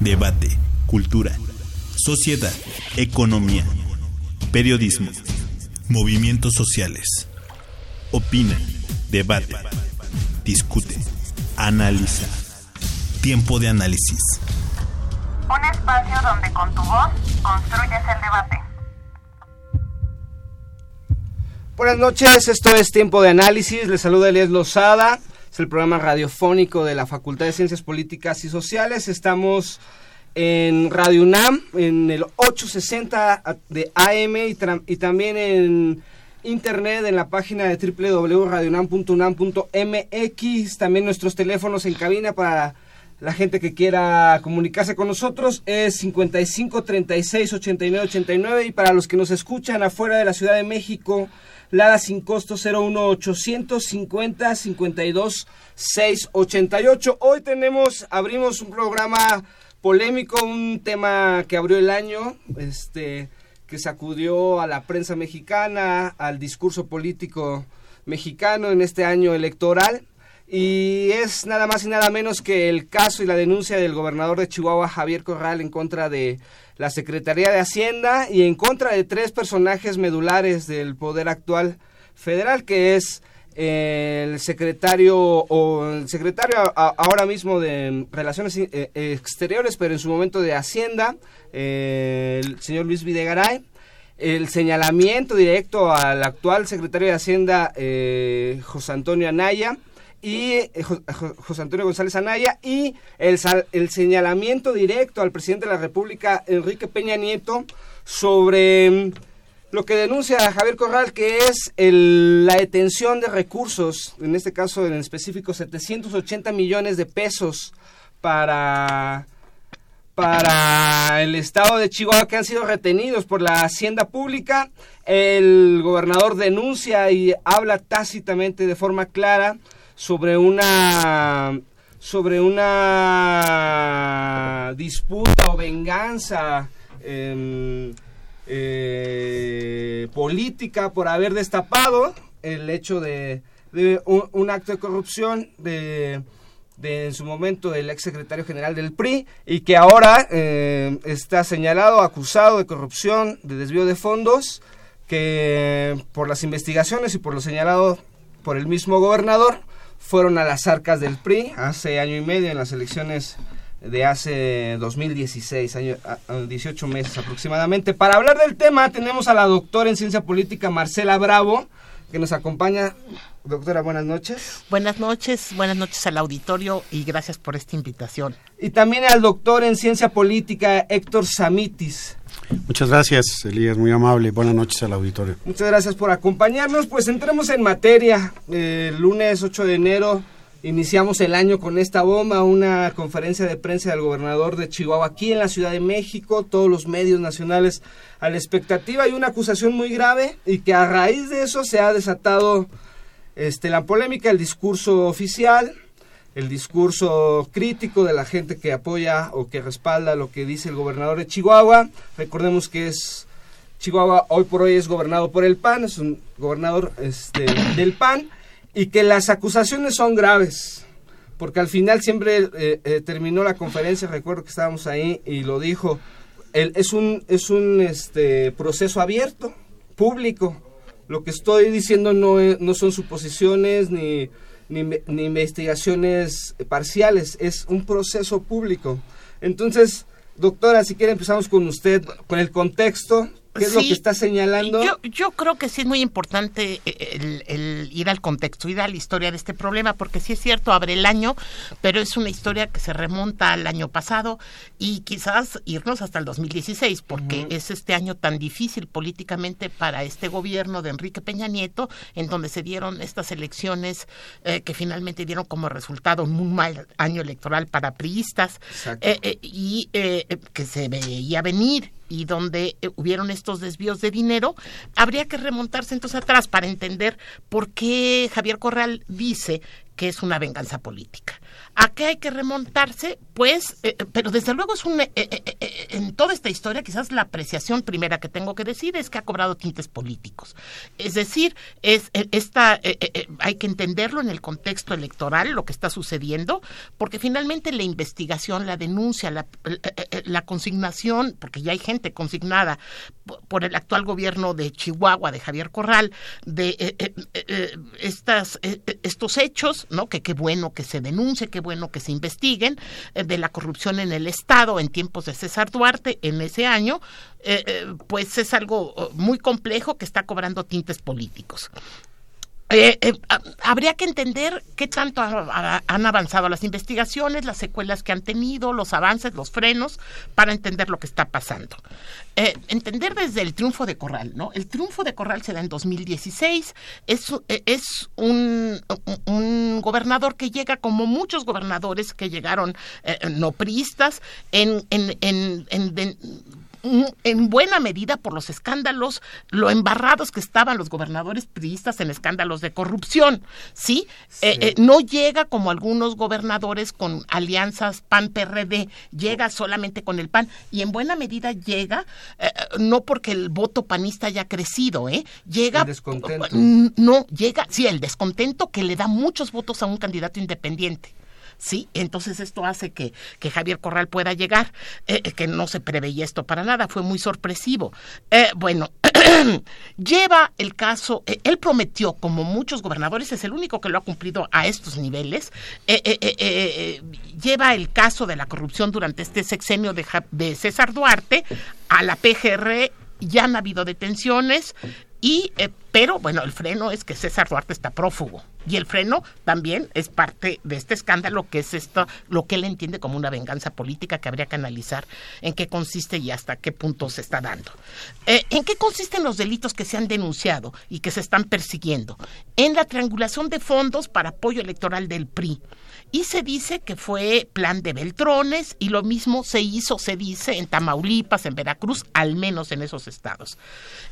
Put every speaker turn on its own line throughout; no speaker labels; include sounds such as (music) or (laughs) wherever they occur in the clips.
Debate. Cultura. Sociedad. Economía. Periodismo. Movimientos sociales. Opina. Debate. Discute. Analiza. Tiempo de análisis.
Un espacio donde con tu voz construyes el debate.
Buenas noches, esto es Tiempo de Análisis. Les saluda Elias Lozada. Es el programa radiofónico de la Facultad de Ciencias Políticas y Sociales. Estamos en Radio UNAM, en el 860 de AM y, también en internet en la página de www.radiounam.unam.mx. También nuestros teléfonos en cabina para la gente que quiera comunicarse con nosotros es 55 36 89 89 y para los que nos escuchan afuera de la Ciudad de México, Lada sin costo 01 850 52 688. Hoy tenemos, abrimos un programa polémico, un tema que abrió el año, este que sacudió a la prensa mexicana, al discurso político mexicano en este año electoral y es nada más y nada menos que el caso y la denuncia del gobernador de Chihuahua, Javier Corral, en contra de la Secretaría de Hacienda y en contra de tres personajes medulares del poder actual federal, que es el secretario o el secretario ahora mismo de Relaciones eh, Exteriores, pero en su momento de Hacienda, eh, el señor Luis Videgaray, el señalamiento directo al actual secretario de Hacienda, eh, José Antonio Anaya, y eh, José Antonio González Anaya y el, el señalamiento directo al presidente de la República, Enrique Peña Nieto, sobre mm, lo que denuncia Javier Corral, que es la detención de recursos, en este caso en específico 780 millones de pesos para, para el estado de Chihuahua que han sido retenidos por la hacienda pública. El gobernador denuncia y habla tácitamente de forma clara sobre una sobre una disputa o venganza em, eh, política por haber destapado el hecho de, un, acto de corrupción de, en su momento del ex secretario general del PRI y que ahora em, está señalado, acusado de corrupción, de desvío de fondos, que por las investigaciones y por lo señalado por el mismo gobernador, fueron a las arcas del PRI hace año y medio en las elecciones de hace 2016, año, 18 meses aproximadamente. Para hablar del tema tenemos a la doctora en ciencia política Marcela Bravo, que nos acompaña. Doctora, buenas noches.
Buenas noches, buenas noches al auditorio y gracias por esta invitación.
Y también al doctor en ciencia política Héctor Samitis.
Muchas gracias, Elías, muy amable. Buenas noches al auditorio.
Muchas gracias por acompañarnos. Pues entremos en materia. El lunes 8 de enero iniciamos el año con esta bomba, una conferencia de prensa del gobernador de Chihuahua aquí en la Ciudad de México, todos los medios nacionales a la expectativa y una acusación muy grave y que a raíz de eso se ha desatado este, la polémica, el discurso oficial el discurso crítico de la gente que apoya o que respalda lo que dice el gobernador de Chihuahua. Recordemos que es Chihuahua hoy por hoy es gobernado por el PAN, es un gobernador este, del PAN y que las acusaciones son graves, porque al final siempre eh, eh, terminó la conferencia, recuerdo que estábamos ahí y lo dijo, el, es un, es un este, proceso abierto, público. Lo que estoy diciendo no, no son suposiciones ni ni, investigaciones parciales, es un proceso público. Entonces, doctora, si quiere empezamos con usted, con el contexto ¿Qué es lo que está señalando?
Yo, yo creo que sí es muy importante eh, el, el ir al contexto, ir a la historia de este problema, porque sí es cierto, abre el año, pero es una historia que se remonta al año pasado y quizás irnos hasta el 2016, porque es este año tan difícil políticamente para este gobierno de Enrique Peña Nieto, en donde se dieron estas elecciones eh, que finalmente dieron como resultado un muy mal año electoral para priistas. Eh, eh, y eh, que se veía venir y donde eh, hubieron estos desvíos de dinero, habría que remontarse entonces atrás para entender por qué Javier Corral dice que es una venganza política. ¿A qué hay que remontarse? Pues, eh, eh, pero desde luego es un, eh, en toda esta historia, quizás la apreciación primera que tengo que decir es que ha cobrado tintes políticos. Es decir, es esta, hay que entenderlo en el contexto electoral, lo que está sucediendo, porque finalmente la investigación, la denuncia, la, consignación, porque ya hay gente consignada por el actual gobierno de Chihuahua, de Javier Corral, de eh, eh, eh, eh, estos hechos, ¿no? Que qué bueno que se denuncie, qué bueno que se investiguen, de la corrupción en el Estado en tiempos de César Duarte en ese año, pues es algo eh, muy complejo que está cobrando tintes políticos. Eh, eh, ha- habría que entender qué tanto ha- ha- han avanzado las investigaciones, las secuelas que han tenido, los avances, los frenos, para entender lo que está pasando. Eh, entender desde el triunfo de Corral, ¿no? El triunfo de Corral se da en 2016, es, es un, un- gobernador que llega como muchos gobernadores que llegaron no priistas en, en, en, en- en buena medida por los escándalos, lo embarrados que estaban los gobernadores priistas en escándalos de corrupción, ¿sí? Eh, eh, no llega como algunos gobernadores con alianzas PAN-PRD, llega solamente con el PAN y en buena medida llega, eh, no porque el voto panista haya crecido, ¿eh? Llega...
El descontento.
Mm, No, llega, sí, el descontento que le da muchos votos a un candidato independiente. Sí, entonces esto hace que, que Javier Corral pueda llegar, eh, eh, que no se preveía esto para nada, fue muy sorpresivo. Eh, bueno, (clears throat) lleva el caso, él prometió, como muchos gobernadores, es el único que lo ha cumplido a estos niveles, lleva el caso de la corrupción durante este sexenio de, de César Duarte a la PGR, ya han habido detenciones, y, eh, pero bueno, el freno es que César Duarte está prófugo. Y el freno también es parte de este escándalo, que es esto, lo que él entiende como una venganza política que habría que analizar en qué consiste y hasta qué punto se está dando. Eh, ¿En qué consisten los delitos que se han denunciado y que se están persiguiendo? En la triangulación de fondos para apoyo electoral del PRI. Y se dice que fue plan de Beltrones y lo mismo se hizo, se dice, en Tamaulipas, en Veracruz, al menos en esos estados.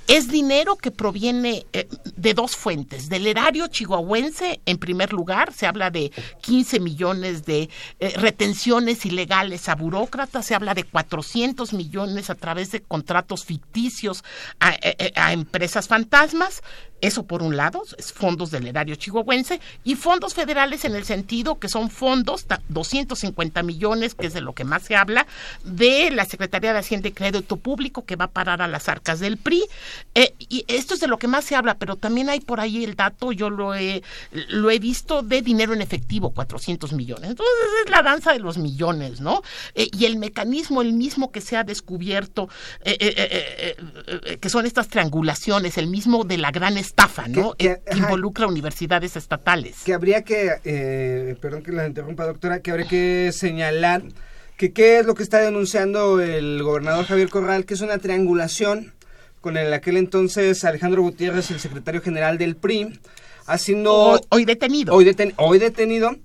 Es dinero que proviene eh, de dos fuentes. Del erario chihuahuense, en primer lugar, se habla de 15 millones de eh, retenciones ilegales a burócratas, se habla de 400 millones a través de contratos ficticios a, a- a empresas fantasmas. Eso por un lado, es fondos del erario chihuahuense, y fondos federales en el sentido que son fondos, ta- 250 millones, que es de lo que más se habla, de la Secretaría de Hacienda y Crédito Público, que va a parar a las arcas del PRI. Eh, y esto es de lo que más se habla, pero también hay por ahí el dato, yo lo he, lo he visto, de dinero en efectivo, 400 millones. Entonces es la danza de los millones, ¿no? Eh, y el mecanismo, el mismo que se ha descubierto, eh, eh, que son estas triangulaciones, el mismo de la gran estafa, ¿no?
Que- que-
involucra universidades estatales.
que habría que, eh, perdón que la interrumpa doctora, que habría que señalar que qué es lo que está denunciando el gobernador Javier Corral, que es una triangulación con el aquel entonces Alejandro Gutiérrez, el secretario general del PRI, haciendo
Hoy, hoy detenido.
hoy, deten- hoy detenido,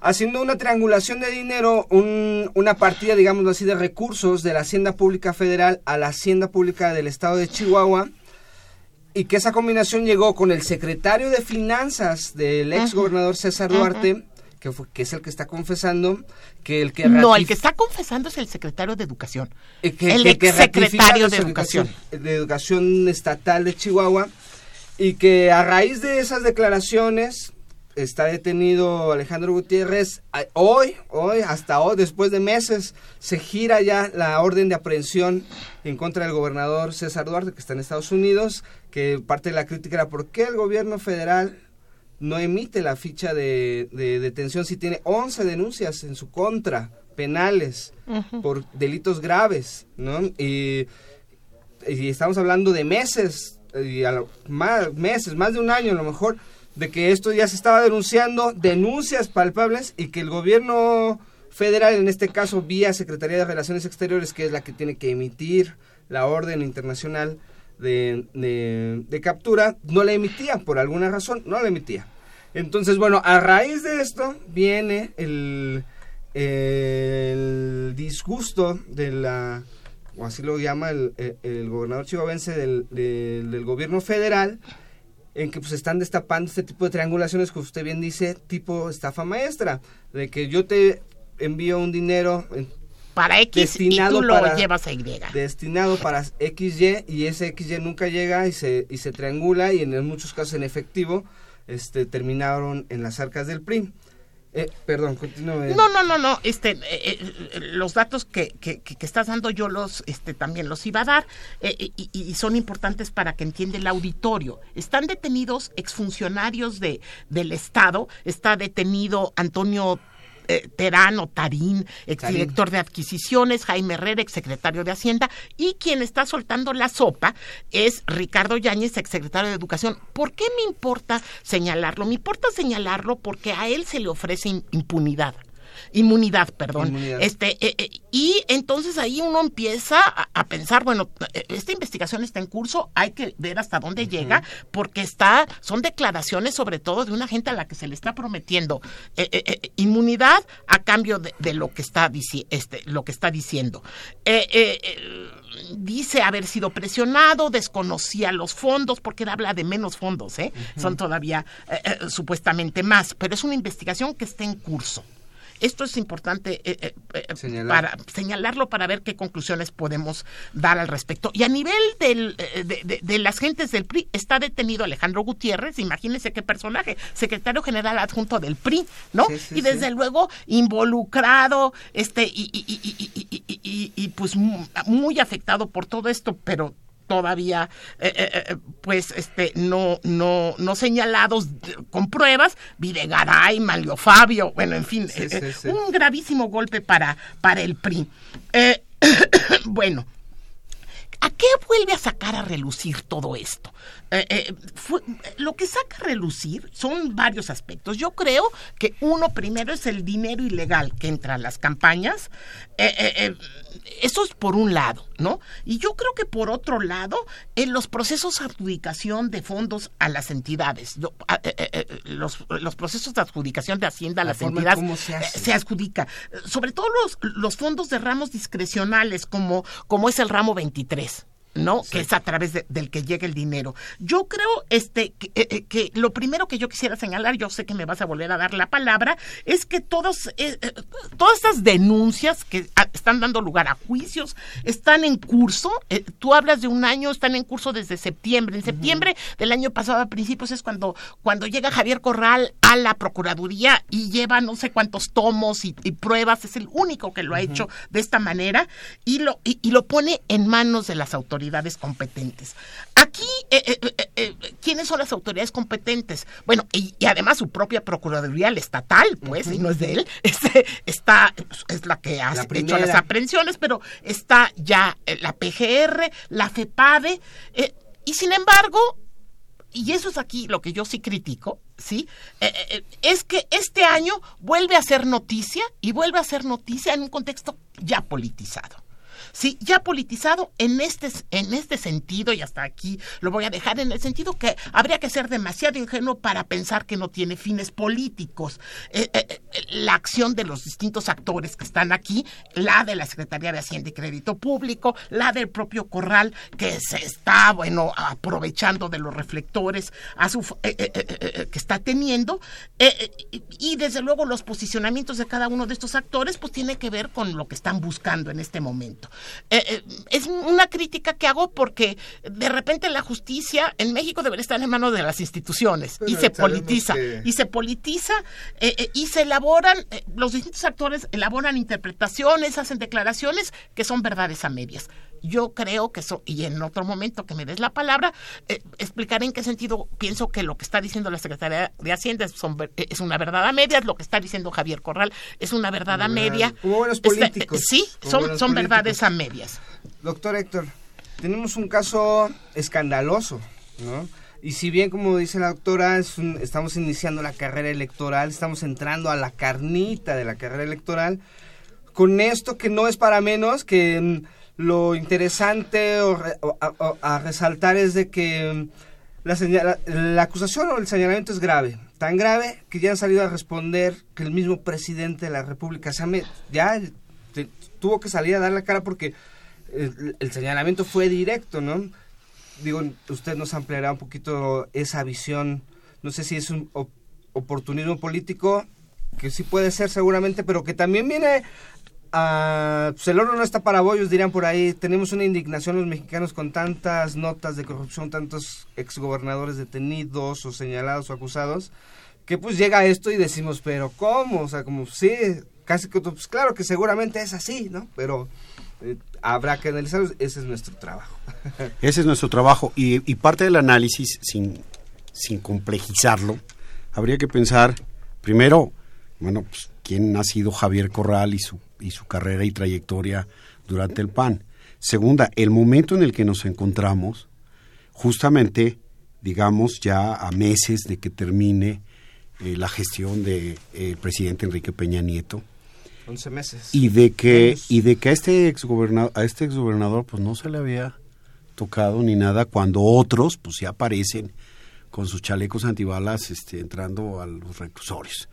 haciendo una triangulación de dinero, un- una partida, digamos así, de recursos de la Hacienda Pública Federal a la Hacienda Pública del Estado de Chihuahua, y que esa combinación llegó con el secretario de Finanzas del ex gobernador César Duarte, que, fue, que es el que está confesando que el que
no, el que está confesando es el secretario de Educación.
eh, que-
el exsecretario de Educación.
de educación estatal de Chihuahua y que a raíz de esas declaraciones está detenido Alejandro Gutiérrez hoy hoy hasta hoy después de meses se gira ya la orden de aprehensión en contra del gobernador César Duarte que está en Estados Unidos que parte de la crítica era por qué el gobierno federal no emite la ficha de, de detención si tiene 11 denuncias en su contra penales por delitos graves, ¿no? Y y estamos hablando de meses, y a lo- más, meses, más de un año a lo mejor, de que esto ya se estaba denunciando, denuncias palpables y que el gobierno federal, en este caso vía Secretaría de Relaciones Exteriores, que es la que tiene que emitir la orden internacional de, de- captura, no la emitía, por alguna razón, no la emitía. Entonces, bueno, a raíz de esto viene el, el disgusto de la, o así lo llama el, el- gobernador chihuahuense del, del- gobierno federal, en que pues están destapando este tipo de triangulaciones que usted bien dice, tipo estafa maestra, de que yo te envío un dinero
Para X
Destinado
y tú lo
para-
llevas a Y.
destinado para XY y ese XY nunca llega y se, y se triangula y en muchos casos en efectivo este, terminaron en las arcas del PRI. Eh, perdón, continúe.
No, no, no, no. Este, eh, eh, los datos que, que, que- que estás dando yo los, este, también los iba a dar eh, y, y son importantes para que entienda el auditorio. Están detenidos exfuncionarios de del Estado. Está detenido Antonio eh, Terán o Tarín, exdirector de adquisiciones, Jaime Herrera, exsecretario de Hacienda, y quien está soltando la sopa es Ricardo Yáñez, exsecretario de Educación. ¿Por qué me importa señalarlo? Me importa señalarlo porque a él se le ofrece im- impunidad. Inmunidad, perdón.
Inmunidad.
Este, eh, eh, y entonces ahí uno empieza a, a pensar, bueno, eh, esta investigación está en curso, hay que ver hasta dónde llega, porque está, son declaraciones sobre todo de una gente a la que se le está prometiendo eh, inmunidad a cambio de, de lo que está este, lo que está diciendo. Dice haber sido presionado, desconocía los fondos, porque él habla de menos fondos, ¿eh? Son todavía supuestamente más, pero es una investigación que está en curso. Esto es importante eh, eh, eh,
Señalar.
para señalarlo para ver qué conclusiones podemos dar al respecto. Y a nivel del, de, de- de las gentes del PRI, está detenido Alejandro Gutiérrez, imagínense qué personaje, secretario general adjunto del PRI, ¿no?
Sí, sí,
y desde
sí.
luego involucrado, este, y, y- y- y- y- y- y- y- y, pues mu- muy afectado por todo esto, pero todavía eh, eh, eh, pues este no no no señalados eh, con pruebas Videgaray, Manlio Fabio bueno en fin
Sí,
eh,
sí,
eh,
sí.
un gravísimo golpe para para el PRI Eh, (coughs) bueno ¿A qué vuelve a sacar a relucir todo esto? Eh, eh, fue- lo que saca a relucir son varios aspectos. Yo creo que uno primero es el dinero ilegal que entra a las campañas. Eh, eso es por un lado, ¿no? Y yo creo que por otro lado, en los procesos de adjudicación de fondos a las entidades, los, los procesos de adjudicación de Hacienda a
La
las entidades
se
adjudica. Sobre todo los, los fondos de ramos discrecionales, como, como es el ramo 23. ¿No? Que es a través de- del que llega el dinero. Yo creo este que, eh, eh, que lo primero que yo quisiera señalar, yo sé que me vas a volver a dar la palabra, es que todos, eh, eh, todas estas denuncias que están dando lugar a juicios están en curso. Tú hablas de un año, están en curso desde septiembre. En septiembre del año pasado, a principios, es cuando, cuando llega Javier Corral a la Procuraduría y lleva no sé cuántos tomos y, y pruebas. Es el único que lo ha hecho de esta manera y lo, y, y lo pone en manos de las autoridades competentes. Aquí, eh, eh, eh, eh, ¿quiénes son las autoridades competentes? Bueno, y, y además su propia Procuraduría, la estatal, pues, y no es de él, (laughs) este, está, es la que ha
La
hecho las aprehensiones, pero está ya la PGR, la FEPADE, y sin embargo, y eso es aquí lo que yo sí critico, ¿sí? Eh, eh, eh, es que este año vuelve a ser noticia y vuelve a ser noticia en un contexto ya politizado. Sí, ya politizado en este, en este sentido, y hasta aquí lo voy a dejar, en el sentido que habría que ser demasiado ingenuo para pensar que no tiene fines políticos. Eh, eh, eh, la acción de los distintos actores que están aquí, la de la Secretaría de Hacienda y Crédito Público, la del propio Corral, que se está, bueno, aprovechando de los reflectores que está teniendo, y desde luego los posicionamientos de cada uno de estos actores, pues tiene que ver con lo que están buscando en este momento. Eh, eh, es una crítica que hago porque de repente la justicia en México debería estar en manos de las instituciones y se politiza
que-
y se politiza eh, y se elaboran eh, los distintos actores elaboran interpretaciones hacen declaraciones que son verdades a medias yo creo que eso y en otro momento que me des la palabra eh, explicaré en qué sentido pienso que lo que está diciendo la Secretaría de Hacienda es, ver- es una verdad a medias lo que está diciendo Javier Corral es una verdad a media
como buenos
Está-
políticos,
sí son,
buenos
son
políticos.
verdades a medias
Doctor Héctor, tenemos un caso escandaloso, ¿no? Y si bien, como dice la doctora, estamos iniciando la carrera electoral, estamos entrando a la carnita de la carrera electoral, con esto que no es para menos, que mm, lo interesante a, resaltar es de que mm, la, la acusación o el señalamiento es grave, tan grave que ya han salido a responder que el mismo presidente de la República ya tuvo que salir a dar la cara porque el, señalamiento fue directo, ¿no? Digo, usted nos ampliará un poquito esa visión, no sé si es un oportunismo político, que sí puede ser seguramente, pero que también viene Pues el oro no está para bollos, dirían por ahí. Tenemos una indignación los mexicanos con tantas notas de corrupción, tantos exgobernadores detenidos o señalados o acusados, que pues llega esto y decimos, pero ¿cómo? O sea, como sí, casi que, pues claro que seguramente es así, ¿no? Pero eh, habrá que analizarlo, ese es nuestro trabajo. (laughs)
ese es nuestro trabajo y, parte del análisis, sin, sin complejizarlo, habría que pensar, primero, bueno, pues, quién ha sido Javier Corral y su, y su carrera y trayectoria durante el PAN. Segunda, el momento en el que nos encontramos, justamente, digamos, ya a meses de que termine eh, la gestión del de, presidente Enrique Peña Nieto,
11 meses.
Y de que, y de que a este exgobernador, a este exgobernador pues no se le había tocado ni nada cuando otros pues ya aparecen con sus chalecos antibalas este, entrando a los reclusorios.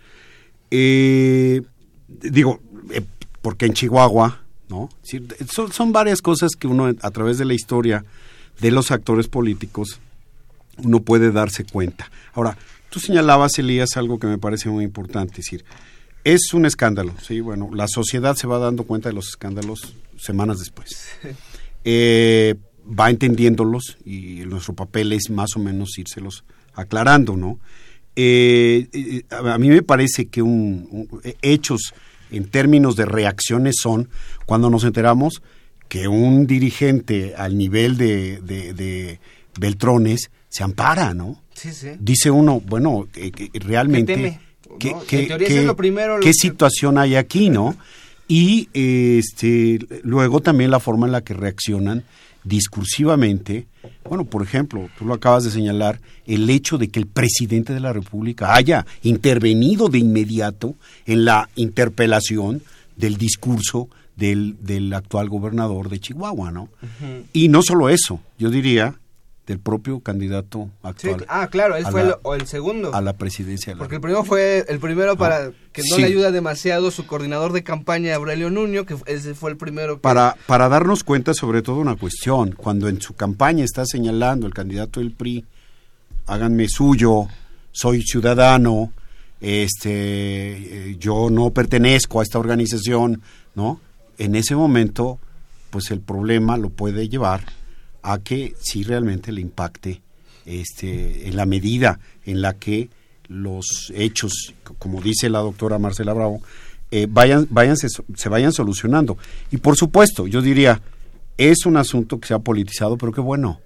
Eh, digo, eh, porque en Chihuahua, ¿no? Son, son varias cosas que uno a través de la historia de los actores políticos uno puede darse cuenta. Ahora, tú señalabas, Elías, algo que me parece muy importante, es decir, es un escándalo, sí, bueno, la sociedad se va dando cuenta de los escándalos semanas después. (laughs) Eh, va entendiéndolos y nuestro papel es más o menos írselos aclarando, ¿no? Eh, eh, a mí me parece que un, hechos en términos de reacciones son cuando nos enteramos que un dirigente al nivel de, de, Beltrones se ampara, ¿no?
Sí, sí.
Dice uno, bueno, realmente ¿Qué, situación hay aquí, no? (laughs) Y este, luego también la forma en la que reaccionan discursivamente. Bueno, por ejemplo, tú lo acabas de señalar, el hecho de que el presidente de la República haya intervenido de inmediato en la interpelación del discurso del, del actual gobernador de Chihuahua, ¿no? Y no solo eso, yo diría del propio candidato actual.
ah, claro, él fue el, segundo.
A la presidencia.
Porque el primero fue el primero para que no le ayuda demasiado su coordinador de campaña Aurelio Nuño, que ese fue el primero.
Para, para darnos cuenta sobre todo una cuestión, cuando en su campaña está señalando el candidato del PRI, háganme suyo, soy ciudadano, este, eh, yo no pertenezco a esta organización, ¿no? En ese momento, pues el problema lo puede llevar a que sí realmente le impacte este, en la medida en la que los hechos, como dice la doctora Marcela Bravo, eh, vayan, vayan se, vayan solucionando. Y por supuesto, yo diría, es un asunto que se ha politizado, pero qué bueno.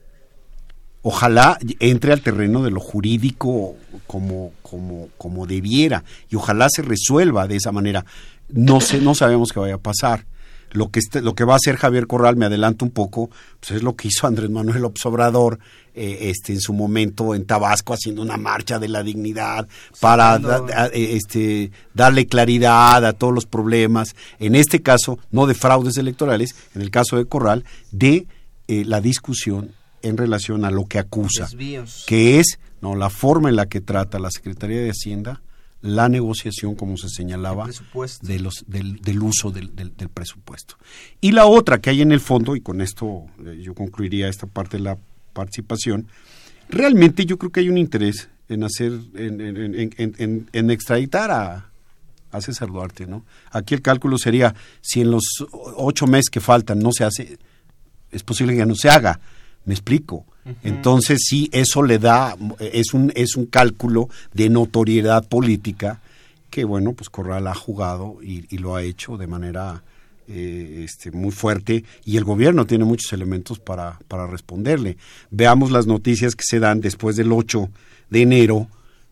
Ojalá entre al terreno de lo jurídico como, como, como debiera y ojalá se resuelva de esa manera. No sé, no sabemos qué vaya a pasar lo que, este, lo que va a hacer Javier Corral, me adelanto un poco, pues es lo que hizo Andrés Manuel López Obrador eh, este, en su momento en Tabasco, haciendo una marcha de la dignidad para eh, este, darle claridad a todos los problemas, en este caso, no de fraudes electorales, en el caso de Corral, de eh, la discusión en relación a lo que acusa, que es no la forma en la que trata la Secretaría de Hacienda la negociación, como se señalaba, de los, del, del uso del, del, presupuesto. Y la otra que hay en el fondo, y con esto eh, yo concluiría esta parte de la participación, realmente yo creo que hay un interés en hacer, en, en, en, extraditar a, a César Duarte, ¿no? Aquí el cálculo sería, si en los ocho meses que faltan no se hace, es posible que no se haga, me explico. Entonces sí, eso le da, es un, es un cálculo de notoriedad política que, bueno, pues Corral ha jugado y, lo ha hecho de manera eh, este, muy fuerte y el gobierno tiene muchos elementos para, para responderle. Veamos las noticias que se dan después del 8 de enero,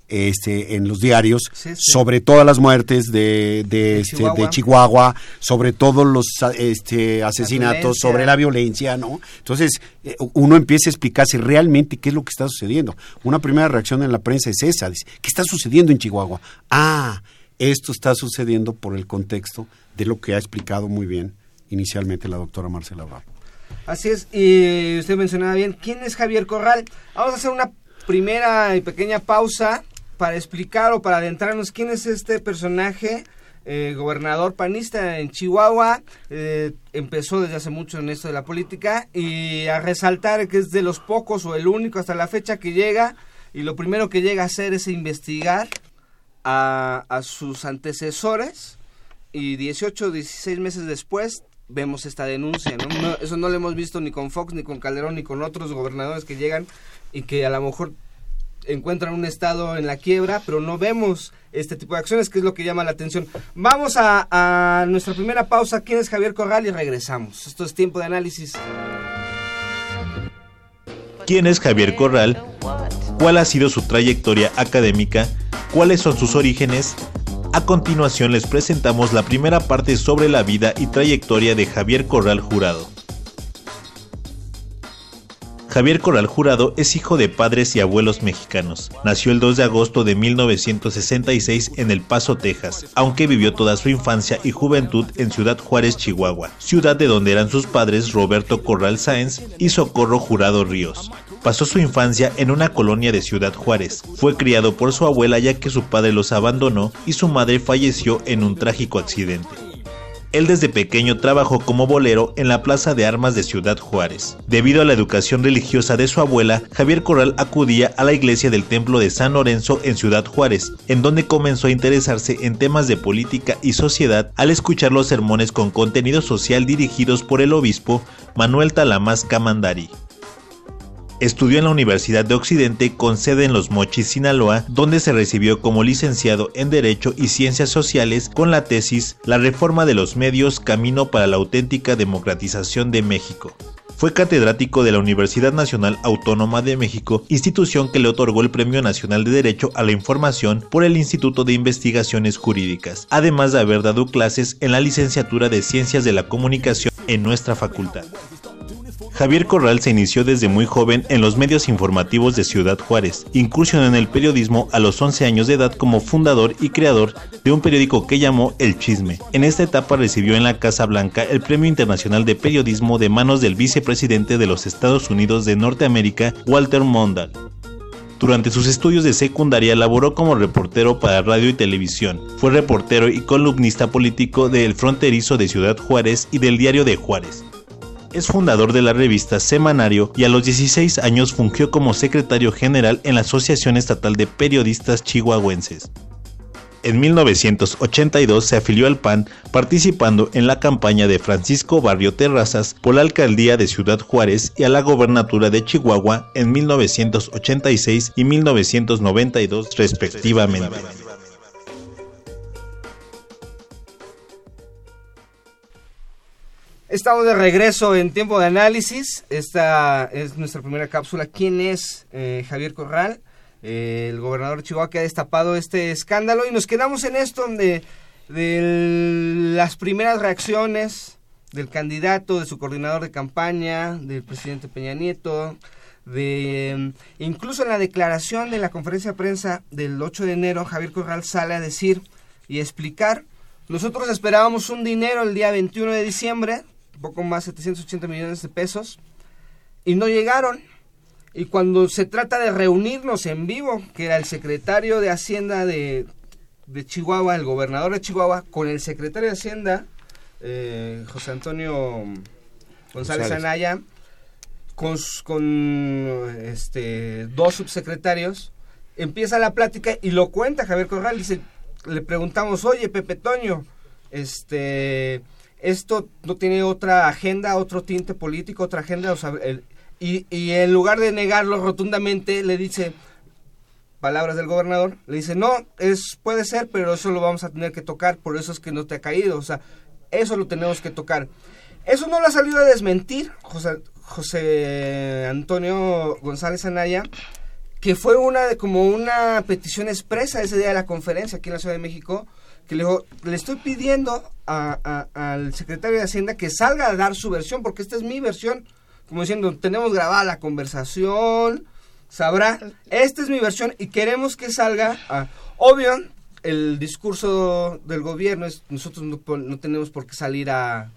este, en los diarios
Sí, sí.
sobre todas las muertes de, de, este, de
Chihuahua.
Sobre todos los este, asesinatos, sobre la violencia, ¿no? Entonces, eh, uno empieza a explicarse realmente qué es lo que está sucediendo. Una primera reacción en la prensa es esa, dice, ¿qué está sucediendo en Chihuahua? Ah, esto está sucediendo por el contexto de lo que ha explicado muy bien inicialmente la doctora Marcela Bravo.
Así es, y usted mencionaba bien, ¿quién es Javier Corral? Vamos a hacer una primera y pequeña pausa para explicar o para adentrarnos quién es este personaje, eh, gobernador panista en Chihuahua, eh, empezó desde hace mucho en esto de la política y a resaltar que es de los pocos o el único hasta la fecha que llega y lo primero que llega a hacer es investigar a, sus antecesores y 18 o 16 meses después vemos esta denuncia, Eso no lo hemos visto ni con Fox, ni con Calderón, ni con otros gobernadores que llegan y que a lo mejor encuentran un estado en la quiebra, pero no vemos este tipo de acciones, que es lo que llama la atención. Vamos a, nuestra primera pausa. ¿Quién es Javier Corral? Y regresamos. Esto es tiempo de análisis.
¿Quién es Javier Corral? ¿Cuál ha sido su trayectoria académica? ¿Cuáles son sus orígenes? A continuación les presentamos la primera parte sobre la vida y trayectoria de Javier Corral Jurado. Javier Corral Jurado es hijo de padres y abuelos mexicanos. Nació el 2 de agosto de 1966 en El Paso, Texas, aunque vivió toda su infancia y juventud en Ciudad Juárez, Chihuahua, ciudad de donde eran sus padres Roberto Corral Sáenz y Socorro Jurado Ríos. Pasó su infancia en una colonia de Ciudad Juárez. Fue criado por su abuela ya que su padre los abandonó y su madre falleció en un trágico accidente. Él desde pequeño trabajó como bolero en la Plaza de Armas de Ciudad Juárez. Debido a la educación religiosa de su abuela, Javier Corral acudía a la iglesia del Templo de San Lorenzo en Ciudad Juárez, en donde comenzó a interesarse en temas de política y sociedad al escuchar los sermones con contenido social dirigidos por el obispo Manuel Talamás Camandari. Estudió en la Universidad de Occidente con sede en Los Mochis, Sinaloa, donde se recibió como licenciado en Derecho y Ciencias Sociales con la tesis La reforma de los medios, camino para la auténtica democratización de México. Fue catedrático de la Universidad Nacional Autónoma de México, institución que le otorgó el Premio Nacional de Derecho a la Información por el Instituto de Investigaciones Jurídicas, además de haber dado clases en la licenciatura de Ciencias de la Comunicación en nuestra facultad. Javier Corral se inició desde muy joven en los medios informativos de Ciudad Juárez. Incursionó en el periodismo a los 11 años de edad como fundador y creador de un periódico que llamó El Chisme. En esta etapa recibió en la Casa Blanca el Premio Internacional de Periodismo de manos del vicepresidente de los Estados Unidos de Norteamérica, Walter Mondale. Durante sus estudios de secundaria laboró como reportero para radio y televisión. Fue reportero y columnista político de El Fronterizo de Ciudad Juárez y del Diario de Juárez. Es fundador de la revista Semanario y a los 16 años fungió como secretario general en la Asociación Estatal de Periodistas Chihuahuenses. En 1982 se afilió al PAN participando en la campaña de Francisco Barrio Terrazas por la alcaldía de Ciudad Juárez y a la gobernatura de Chihuahua en 1986 y 1992 respectivamente.
Estamos de regreso en tiempo de análisis. Esta es nuestra primera cápsula. ¿Quién es eh, Javier Corral? Eh, el gobernador de Chihuahua que ha destapado este escándalo. Y nos quedamos en esto de, las primeras reacciones del candidato, de su coordinador de campaña, del presidente Peña Nieto, de incluso en la declaración de la conferencia de prensa del 8 de enero, Javier Corral sale a decir y explicar, nosotros esperábamos un dinero el día 21 de diciembre, poco más 780 millones de pesos, y no llegaron. Y cuando se trata de reunirnos en vivo, que era el secretario de Hacienda de, de Chihuahua, el gobernador de Chihuahua, con el secretario de Hacienda, eh, José Antonio González
González.
Anaya, con, con este, dos subsecretarios, empieza la plática y lo cuenta Javier Corral. Dice, le preguntamos, oye, Pepe Toño, este, esto no tiene otra agenda, otro tinte político, otra agenda. O sea, y en lugar de negarlo rotundamente, le dice, palabras del gobernador, le dice, no, es, puede ser, pero eso lo vamos a tener que tocar, por eso es que no te ha caído. O sea, eso lo tenemos que tocar. Eso no lo ha salido a desmentir José, José Antonio González Anaya, que fue una de, como una petición expresa ese día de la conferencia aquí en la Ciudad de México, que le, dijo, le estoy pidiendo a- al secretario de Hacienda que salga a dar su versión, porque esta es mi versión, como diciendo, tenemos grabada la conversación, sabrá, esta es mi versión y queremos que salga, a, obvio, el discurso del gobierno es, nosotros no tenemos por qué salir a,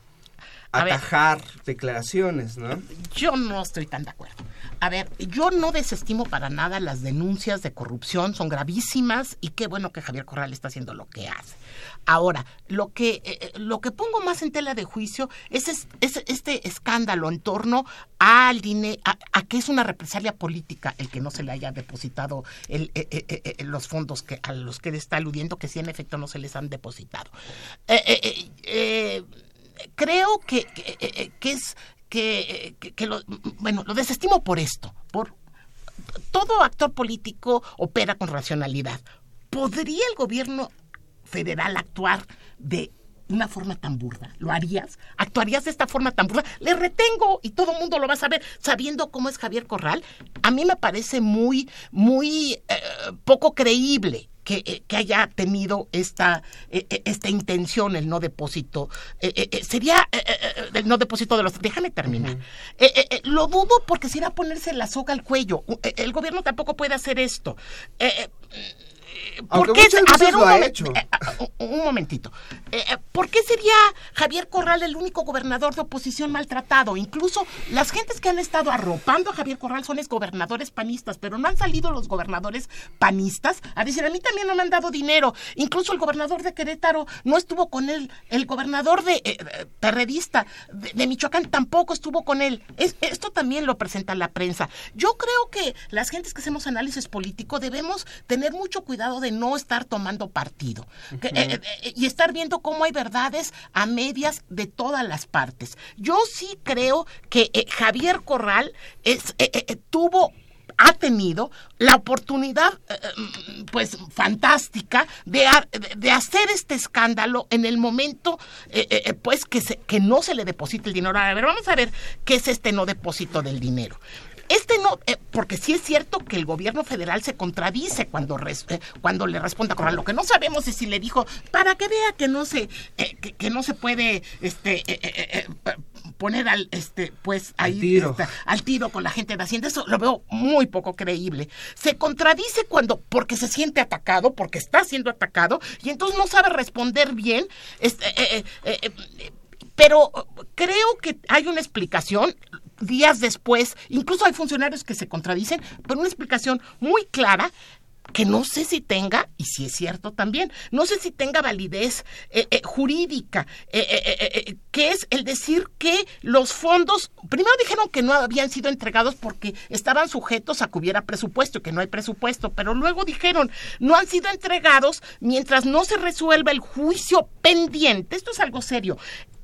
Ver.
atajar declaraciones, ¿no?
Yo no estoy tan de acuerdo. A ver, yo no desestimo para nada las denuncias de corrupción, son gravísimas y qué bueno que Javier Corral está haciendo lo que hace. Ahora, lo que, eh, eh, lo que pongo más en tela de juicio es, es- es este escándalo en torno al dinero, a, a que es una represalia política el que no se le haya depositado el, eh, los fondos que a los que él está aludiendo, que sí en efecto no se les han depositado. Eh, creo que, que, eh, eh, que es que, eh, que- lo, bueno lo desestimo por esto por todo actor político opera con racionalidad podría el gobierno federal actuar de una forma tan burda, ¿lo harías? ¿Actuarías de esta forma tan burda? Le retengo y todo el mundo lo va a saber, sabiendo cómo es Javier Corral. A mí me parece muy, muy eh, poco creíble que, eh, que haya tenido esta, eh, eh, esta intención el no depósito. Sería el no depósito de los... Déjame terminar. Lo dudo porque si a ponerse la soga al cuello. El gobierno tampoco puede hacer esto. Eh, eh, ¿Por qué? A ver, un, momen-
hecho.
eh, un- un momentito. Eh, eh, ¿Por qué sería Javier Corral el único gobernador de oposición maltratado? Incluso las gentes que han estado arropando a Javier Corral son gobernadores panistas, pero no han salido los gobernadores panistas a decir, a mí también no me han dado dinero. Incluso el gobernador de Querétaro no estuvo con él. El gobernador de eh, eh, perredista de, de Michoacán tampoco estuvo con él. Es- esto también lo presenta la prensa. Yo creo que las gentes que hacemos análisis político debemos tener mucho cuidado de no estar tomando partido eh, eh, y estar viendo cómo hay verdades a medias de todas las partes. Yo sí creo que eh, Javier Corral es, tuvo ha tenido la oportunidad, pues, fantástica de, de- hacer este escándalo en el momento, eh, pues, que, se, que no se le deposite el dinero. A ver, vamos a ver qué es este no depósito del dinero. Este no, eh, porque sí es cierto que el gobierno federal se contradice cuando, res- eh, cuando le responde a Corral. Lo que no sabemos es si le dijo, para que vea que no se, eh, que, que no se puede, este, poner al, este, pues,
Al
ahí,
tiro.
este, al tiro con la gente de Hacienda. Eso lo veo muy poco creíble. Se contradice cuando, porque se siente atacado, porque está siendo atacado, y entonces no sabe responder bien. Este, pero creo que hay una explicación días después, incluso hay funcionarios que se contradicen, pero una explicación muy clara que no sé si tenga, y si es cierto también, no sé si tenga validez eh, eh, jurídica, eh, que es el decir que los fondos, primero dijeron que no habían sido entregados porque estaban sujetos a que hubiera presupuesto, que no hay presupuesto, pero luego dijeron no han sido entregados mientras no se resuelva el juicio pendiente, esto es algo serio,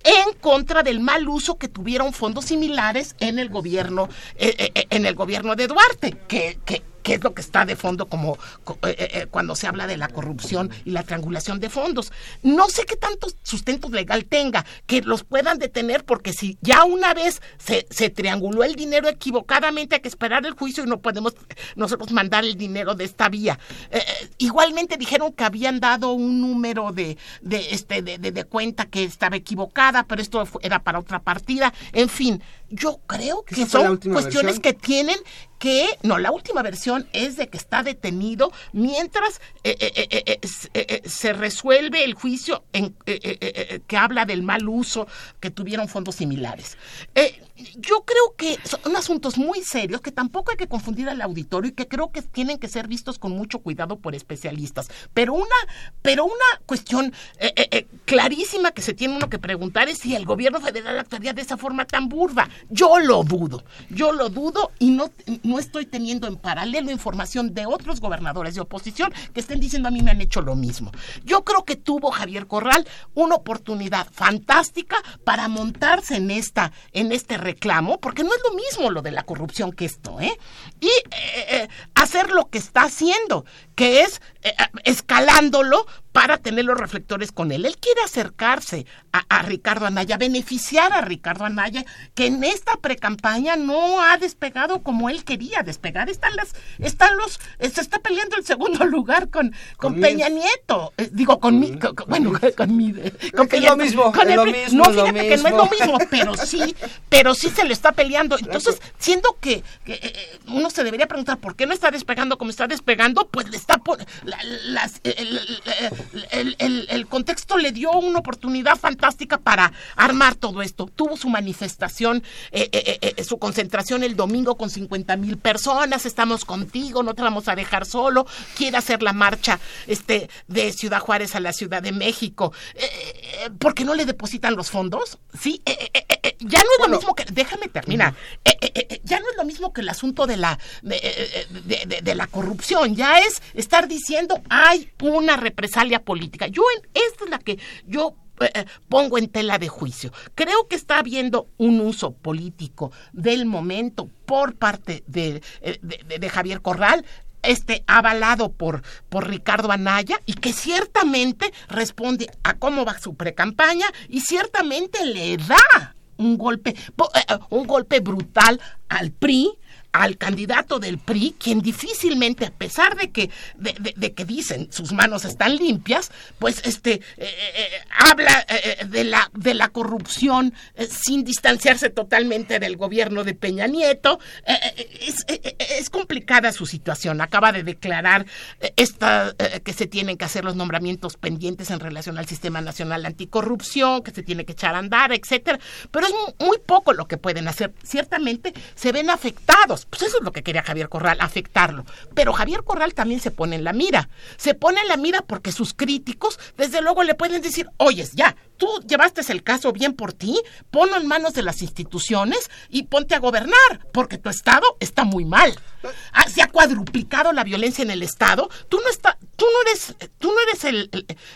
en contra del mal uso que tuvieron fondos similares en el gobierno eh, eh, eh, en el gobierno de Duarte que, que, que es lo que está de fondo como co- eh, eh, eh, cuando se habla de la corrupción y la triangulación de fondos. No sé qué tanto sustento legal tenga que los puedan detener porque si ya una vez se, se trianguló el dinero equivocadamente hay que esperar el juicio y no podemos nosotros mandar el dinero de esta vía. Eh, igualmente dijeron que habían dado un número de, de este de, de- cuenta que estaba equivocada pero esto era para otra partida. En fin yo creo que
¿Esa fue la
son cuestiones
versión?
que tienen que, no, la última versión es de que está detenido mientras eh, eh, eh, eh, eh, se- eh, eh, resuelve el juicio en, eh, eh, eh, eh, que habla del mal uso que tuvieron fondos similares. Eh, yo creo que son asuntos muy serios que tampoco hay que confundir al auditorio y que creo que tienen que ser vistos con mucho cuidado por especialistas. Pero una, pero una cuestión eh, eh, eh, clarísima que se tiene uno que preguntar es si el gobierno federal actuaría de esa forma tan burda. Yo lo dudo, yo lo dudo y no, no estoy teniendo en paralelo información de otros gobernadores de oposición que estén diciendo a mí me han hecho lo mismo. Yo creo que tuvo Javier Corral una oportunidad fantástica para montarse en esta, en este reclamo, porque no es lo mismo lo de la corrupción que esto, ¿eh? Y eh, eh, hacer lo que está haciendo, que es eh, escalándolo para tener los reflectores con él. Él quiere acercarse a, Ricardo Anaya, beneficiar a Ricardo Anaya, que en esta precampaña no ha despegado como él quería despegar. Están las, están los, se está peleando el segundo (laughs) lugar con, con, Peña Nieto. Eh, digo, con, mi, bueno, con mi,
con Peña, lo mismo,
con
es lo mismo,
no, fíjate que no es lo mismo, pero sí, pero sí se le está peleando. Entonces, siendo que, eh, uno se debería preguntar por qué no está despegando como está despegando, pues le está por, las, el, contexto le dio una oportunidad fantástica para armar todo esto. Tuvo su manifestación, eh, eh, eh, su concentración el domingo con 50 mil personas. Estamos contigo, no te vamos a dejar solo. Quiere hacer la marcha este, de Ciudad Juárez a la Ciudad de México. ¿Por qué no le depositan los fondos? Sí, ya no es lo mismo que. Déjame terminar. ya no es lo mismo que el asunto de la, de, de la corrupción. Ya es estar diciendo hay una represalia política. Yo, en, esta es la que yo eh, eh, pongo en tela de juicio. Creo que está habiendo un uso político del momento por parte de, eh, de, Javier Corral este avalado por, por Ricardo Anaya y que ciertamente responde a cómo va su precampaña y ciertamente le da un golpe un golpe brutal al PRI al candidato del PRI, quien difícilmente, a pesar de que, de, que dicen sus manos están limpias, pues este eh, eh, eh, habla de, la, de la corrupción sin distanciarse totalmente del gobierno de Peña Nieto. Es, es, complicada su situación. Acaba de declarar esta, que se tienen que hacer los nombramientos pendientes en relación al Sistema Nacional Anticorrupción, que se tiene que echar a andar, etcétera. Pero es muy poco lo que pueden hacer. Ciertamente se ven afectados pues eso es lo que quería Javier Corral, afectarlo. Pero Javier Corral también se pone en la mira. Se pone en la mira porque sus críticos, desde luego, le pueden decir, oyes, ya, tú llevaste el caso bien por ti, ponlo en manos de las instituciones y ponte a gobernar, porque tu Estado está muy mal. Ah, se ha cuadruplicado la violencia en el Estado. Tú no, está, tú no eres, tú no eres el,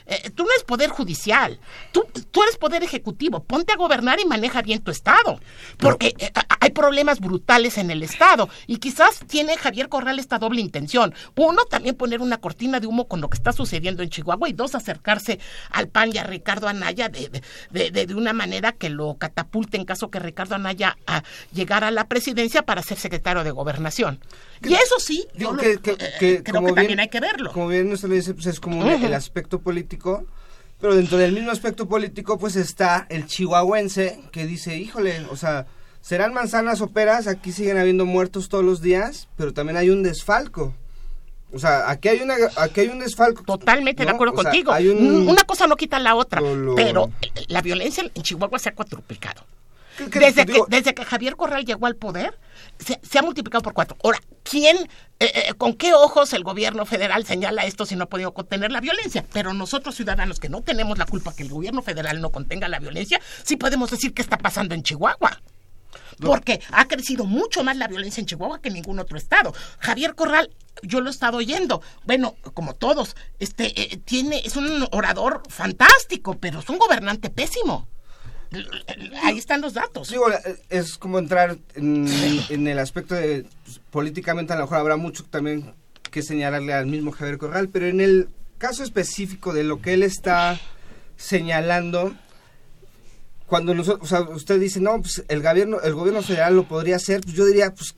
eh, tú no eres poder judicial. Tú, tú eres poder ejecutivo. Ponte a gobernar y maneja bien tu Estado. Porque eh, hay problemas brutales en el Estado. Y quizás tiene Javier Corral esta doble intención. Uno, también poner una cortina de humo con lo que está sucediendo en Chihuahua. Y dos, acercarse al PAN y a Ricardo Anaya de, de, una manera que lo catapulte en caso que Ricardo Anaya a llegara a la presidencia para ser secretario de gobernación. Y eso sí, yo que, creo que también hay que verlo.
Como bien usted lo dice, pues es como el aspecto político. Pero dentro del mismo aspecto político, pues está el chihuahuense que dice, híjole, o sea, serán manzanas o peras, aquí siguen habiendo muertos todos los días, pero también hay un desfalco. O sea, aquí hay, una, aquí hay un desfalco.
Totalmente de acuerdo contigo. Una cosa no quita la otra, pero la violencia en Chihuahua se ha cuatruplicado. Desde que, desde que Javier Corral llegó al poder, se, ha multiplicado por cuatro. Ahora, ¿quién, eh, eh, con qué ojos el gobierno federal señala esto si no ha podido contener la violencia? Pero nosotros, ciudadanos, que no tenemos la culpa que el gobierno federal no contenga la violencia, sí podemos decir qué está pasando en Chihuahua porque ha crecido mucho más la violencia en Chihuahua que en ningún otro estado. Javier Corral yo lo he estado oyendo. Bueno, como todos, este eh, tiene es un orador fantástico, pero es un gobernante pésimo. Ahí están los datos.
Digo, es como entrar en, el aspecto de pues, políticamente a lo mejor habrá mucho también que señalarle al mismo Javier Corral, pero en el caso específico de lo que él está señalando, cuando nosotros, o sea, usted dice, no, pues el gobierno, el gobierno federal lo podría hacer, pues yo diría, pues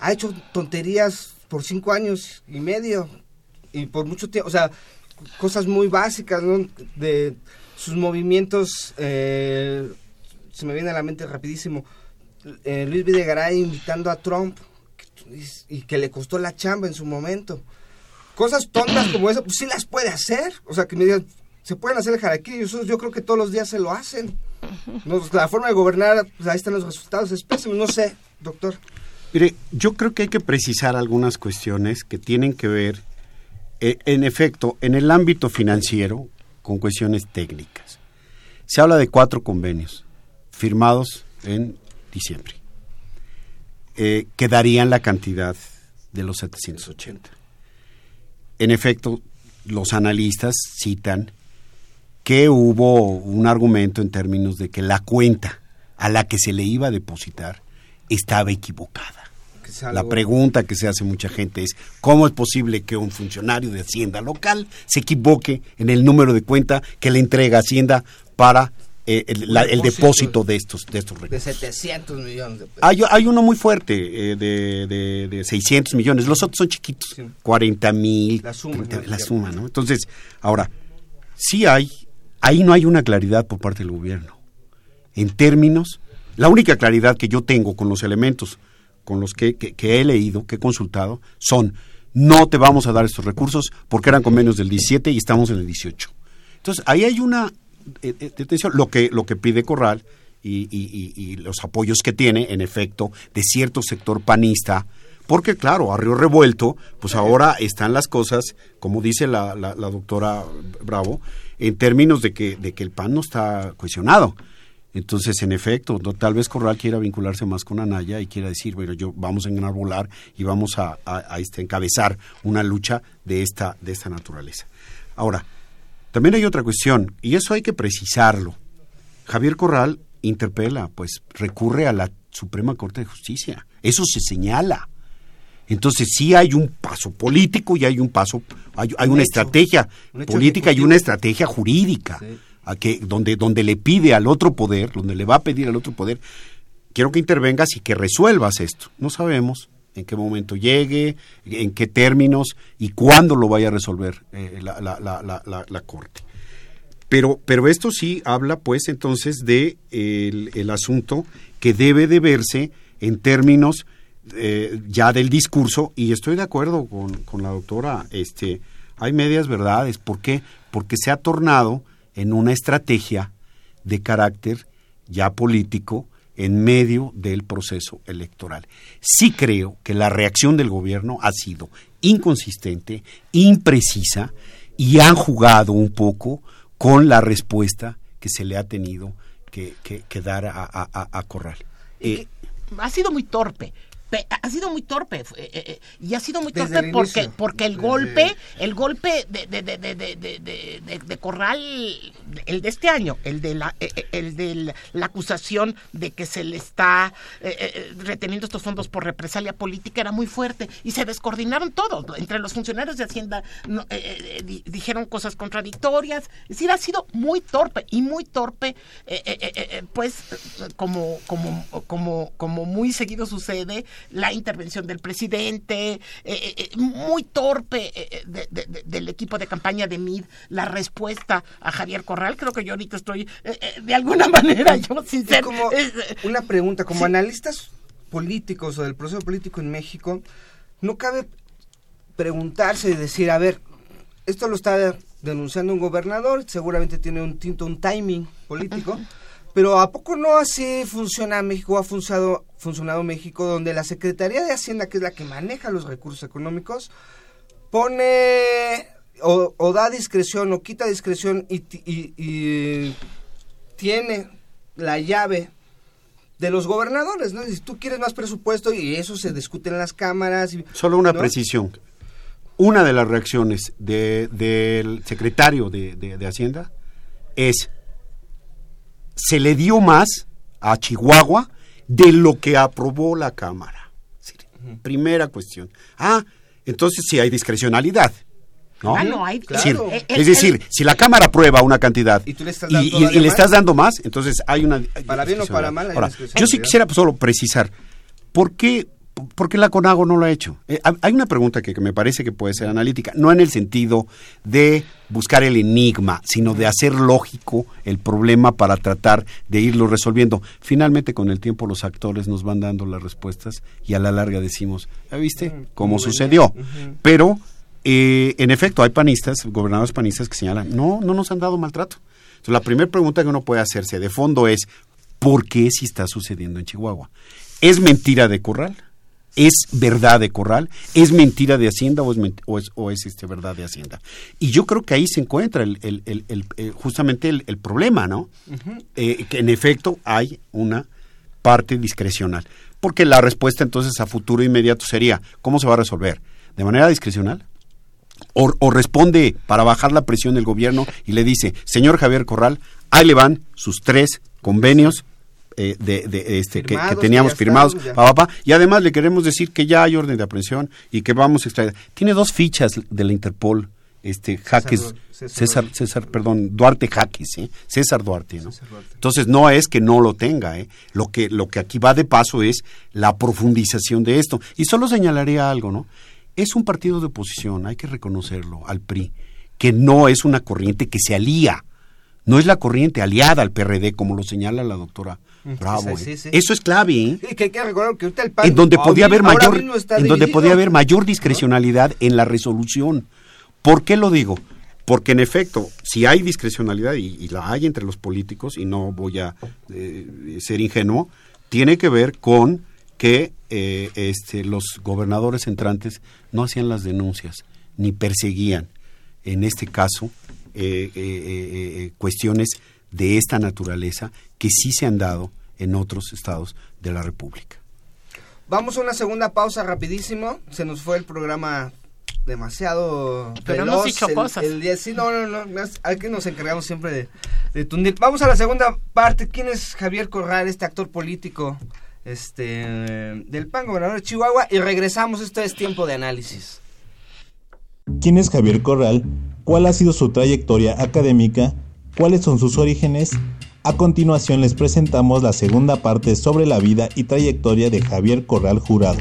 ha hecho tonterías por cinco años y medio y por mucho tiempo, o sea, cosas muy básicas, ¿no? De sus movimientos, eh, se me viene a la mente rapidísimo, eh, Luis Videgaray invitando a Trump y, que le costó la chamba en su momento. Cosas tontas como eso, pues sí las puede hacer, o sea, que me digan, se pueden hacer el harakiri, eso yo creo que todos los días se lo hacen. La forma de gobernar, pues ahí están los resultados, es pésimo, no sé, doctor.
Mire, yo creo que hay que precisar algunas cuestiones que tienen que ver, eh, en efecto, en el ámbito financiero, con cuestiones técnicas. Se habla de cuatro convenios firmados en diciembre, eh, que darían la cantidad de los 780. En efecto, los analistas citan que hubo un argumento en términos de que la cuenta a la que se le iba a depositar estaba equivocada. La pregunta que se hace mucha gente es, ¿cómo es posible que un funcionario de Hacienda local se equivoque en el número de cuenta que le entrega Hacienda para eh, el, depósito de estos, de estos
recursos. De 700 millones de pesos.
Hay, hay uno muy fuerte eh, de, de, de, 600 millones, los otros son chiquitos, 40 mil. La suma. la suma, ¿no? Entonces, ahora, sí hay, ahí no hay una claridad por parte del gobierno. En términos, la única claridad que yo tengo con los elementos con los que, que he leído, que he consultado, son no te vamos a dar estos recursos porque eran convenios del 17 y estamos en el 18. Entonces, ahí hay una eh, eh, lo que, lo que pide Corral y, los apoyos que tiene, en efecto, de cierto sector panista, porque claro, a Río Revuelto, pues ahora están las cosas, como dice la, la, doctora Bravo, en términos de que, de que el PAN no está cuestionado. Entonces, en efecto, tal vez Corral quiera vincularse más con Anaya y quiera decir, bueno, yo vamos a enarbolar y vamos a, a, este, encabezar una lucha de esta, de esta naturaleza. Ahora, también hay otra cuestión, y eso hay que precisarlo. Javier Corral interpela, pues recurre a la Suprema Corte de Justicia. Eso se señala. Entonces sí hay un paso político y hay un paso, hay, una estrategia política y una estrategia jurídica a que, donde, donde le pide al otro poder, donde le va a pedir al otro poder, quiero que intervengas y que resuelvas esto. No sabemos, en qué momento llegue, en qué términos y cuándo lo vaya a resolver eh, la, la, la, la, Corte. Pero, pero esto sí habla, pues, entonces de el, asunto que debe de verse en términos eh, ya del discurso, y estoy de acuerdo con, con, la doctora, este, hay medias verdades. ¿Por qué? Porque se ha tornado en una estrategia de carácter ya político, en medio del proceso electoral. Sí creo que la reacción del gobierno ha sido inconsistente, imprecisa y han jugado un poco con la respuesta que se le ha tenido que, dar a, Corral.
Eh, ha sido muy torpe ha sido muy torpe eh, eh, y ha sido muy torpe porque porque el golpe el golpe de, de, de, de, Corral el de este año el de la eh, el de la acusación de que se le está reteniendo estos fondos por represalia política era muy fuerte y se descoordinaron todos entre los funcionarios de Hacienda dijeron cosas contradictorias es decir ha sido muy torpe y muy torpe pues como como como como muy seguido sucede la intervención del presidente, eh, eh, eh, muy torpe del equipo de campaña de MID, la respuesta a Javier Corral. Creo que yo ahorita estoy de alguna (laughs) manera, yo sincero.
Una pregunta, como analistas políticos o del proceso político en México, no cabe preguntarse y decir, a ver, esto lo está denunciando un gobernador, seguramente tiene un tinto, un timing político. Pero ¿a poco no así funciona México? Ha funcionado, funcionado México donde la Secretaría de Hacienda, que es la que maneja los recursos económicos, pone o, da discreción o quita discreción y, y, tiene la llave de los gobernadores, ¿no? Si tú quieres más presupuesto y eso se discute en las cámaras. Y,
Solo una precisión. Una de las reacciones del secretario de, de Hacienda es se le dio más a Chihuahua de lo que aprobó la Cámara. Primera cuestión. Ah, entonces sí hay discrecionalidad. ¿no?
Ah, no hay,
claro. es decir, si la Cámara aprueba una cantidad y, le estás, dando más, entonces hay una...
Para bien o para mal.
yo sí quisiera solo precisar, ¿por qué ¿Por qué la CONAGO no lo ha hecho? Eh, hay una pregunta que, me parece que puede ser analítica, no en el sentido de buscar el enigma, sino de hacer lógico el problema para tratar de irlo resolviendo. Finalmente, con el tiempo, los actores nos van dando las respuestas y a la larga decimos, ¿ya viste? Mm, ¿Cómo sucedió? Pero, eh, en efecto, hay panistas, gobernadores panistas que señalan, no, no nos han dado maltrato. Entonces, la primera pregunta que uno puede hacerse de fondo es, ¿por qué si está sucediendo en Chihuahua? ¿Es mentira de Corral? ¿Es verdad de Corral? ¿Es mentira de Hacienda o es, o es, este, verdad de Hacienda? Y yo creo que ahí se encuentra el, el, justamente el, problema, ¿no? Eh, que en efecto hay una parte discrecional. Porque la respuesta entonces a futuro inmediato sería, ¿cómo se va a resolver? ¿De manera discrecional? O, o, responde para bajar la presión del gobierno y le dice, señor Javier Corral, ahí le van sus tres convenios eh, de, de, este que- teníamos
que
firmados,
están, ya.
pa, pa, pa, y además le queremos decir que ya hay orden de aprehensión y que vamos a extraer. Tiene dos fichas de la Interpol, este Jaques,
César
César, perdón, Duarte Jaques, ¿sí? César Duarte, ¿no? Entonces no es que no lo tenga, ¿eh? Lo que, lo que aquí va de paso es la profundización de esto. Y solo señalaría algo, ¿no? Es un partido de oposición, hay que reconocerlo, al PRI, que no es una corriente que se alía, no es la corriente aliada al PRD, como lo señala la doctora Bravo.
sí,
¿eh?
sí.
Eso es clave, ¿eh?
Que hay que recordar que ahorita el PAN
En donde podía haber mayor, en donde podía haber mayor discrecionalidad en la resolución. ¿Por qué lo digo? Porque en efecto, si hay discrecionalidad, y, y la hay entre los políticos, y no voy a eh, ser ingenuo, tiene que ver con que eh, este, los gobernadores entrantes no hacían las denuncias, ni perseguían, en este caso, eh, eh, eh, cuestiones de esta naturaleza que sí se han dado en otros estados de la República.
Vamos a una segunda pausa rapidísimo. Se nos fue el programa demasiado
Pero
veloz.
hemos dicho
el,
cosas.
el día, sí, no, no, no, aquí nos encargamos siempre de, de tundir. Vamos a la segunda parte. ¿Quién es Javier Corral, este actor político este del PAN, gobernador de Chihuahua? Y regresamos, esto es tiempo de análisis.
¿Quién es Javier Corral? ¿Cuál ha sido su trayectoria académica? ¿Cuáles son sus orígenes? A continuación les presentamos la segunda parte sobre la vida y trayectoria de Javier Corral Jurado.